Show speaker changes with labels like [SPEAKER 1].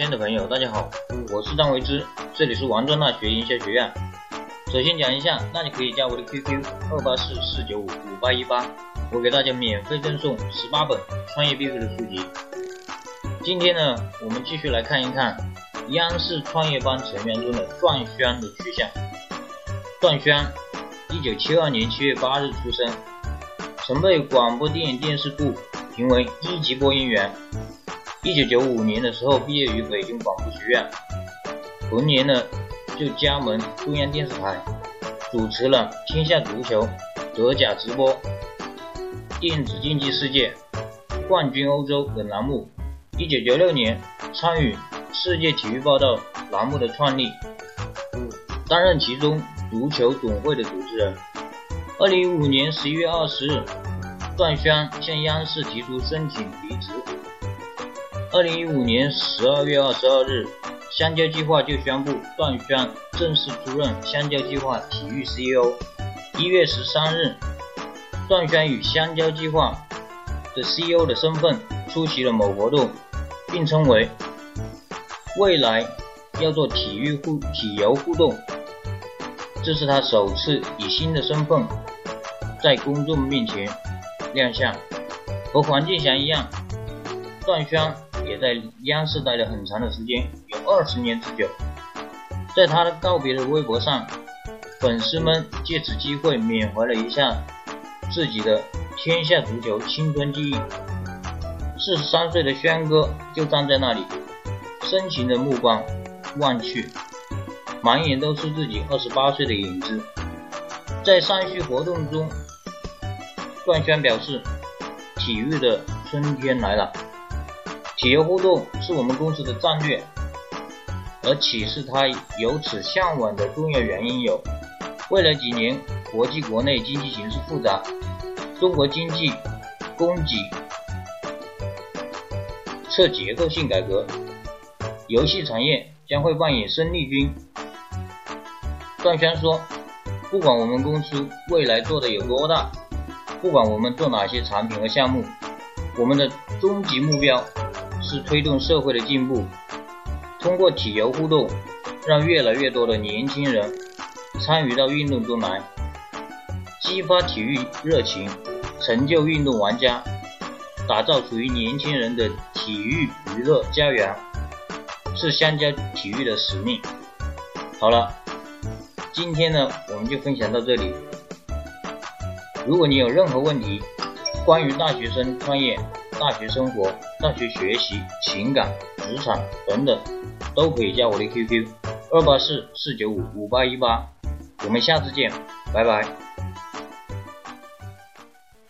[SPEAKER 1] 亲爱的朋友，大家好，我是张维之，这里是王庄大学营销学院。首先讲一下，大家可以加我的 QQ 二八四四九五五八一八，我给大家免费赠送十八本创业必备的书籍。今天呢，我们继续来看一看央视创业班成员中的段轩的去向。段轩，一九七二年七月八日出生，曾被广播电影电视部评为一级播音员。一九九五年的时候，毕业于北京广播学院，同年呢就加盟中央电视台，主持了《天下足球》、德甲直播、电子竞技世界、冠军欧洲等栏目。一九九六年参与《世界体育报道》栏目的创立，担任其中足球总会的主持人。二零一五年十一月二十日，段轩向央视提出申请离职。二零一五年十二月二十二日，香蕉计划就宣布段轩正式出任香蕉计划体育 CEO。一月十三日，段轩以香蕉计划的 CEO 的身份出席了某活动，并称为未来要做体育互体游互动。这是他首次以新的身份在公众面前亮相。和黄健翔一样，段轩。也在央视待了很长的时间，有二十年之久。在他的告别的微博上，粉丝们借此机会缅怀了一下自己的天下足球青春记忆。四十三岁的轩哥就站在那里，深情的目光望去，满眼都是自己二十八岁的影子。在上续活动中，段轩表示：“体育的春天来了。”企业互动是我们公司的战略，而启示他由此向往的重要原因有：未来几年国际国内经济形势复杂，中国经济供给侧结构性改革，游戏产业将会扮演生力军。段轩说：“不管我们公司未来做的有多大，不管我们做哪些产品和项目，我们的终极目标。”是推动社会的进步，通过体育互动，让越来越多的年轻人参与到运动中来，激发体育热情，成就运动玩家，打造属于年轻人的体育娱乐家园，是香蕉体育的使命。好了，今天呢，我们就分享到这里。如果你有任何问题，关于大学生创业，大学生活、大学学习、情感、职场等等，都可以加我的 QQ：二八四四九五五八一八。我们下次见，拜拜。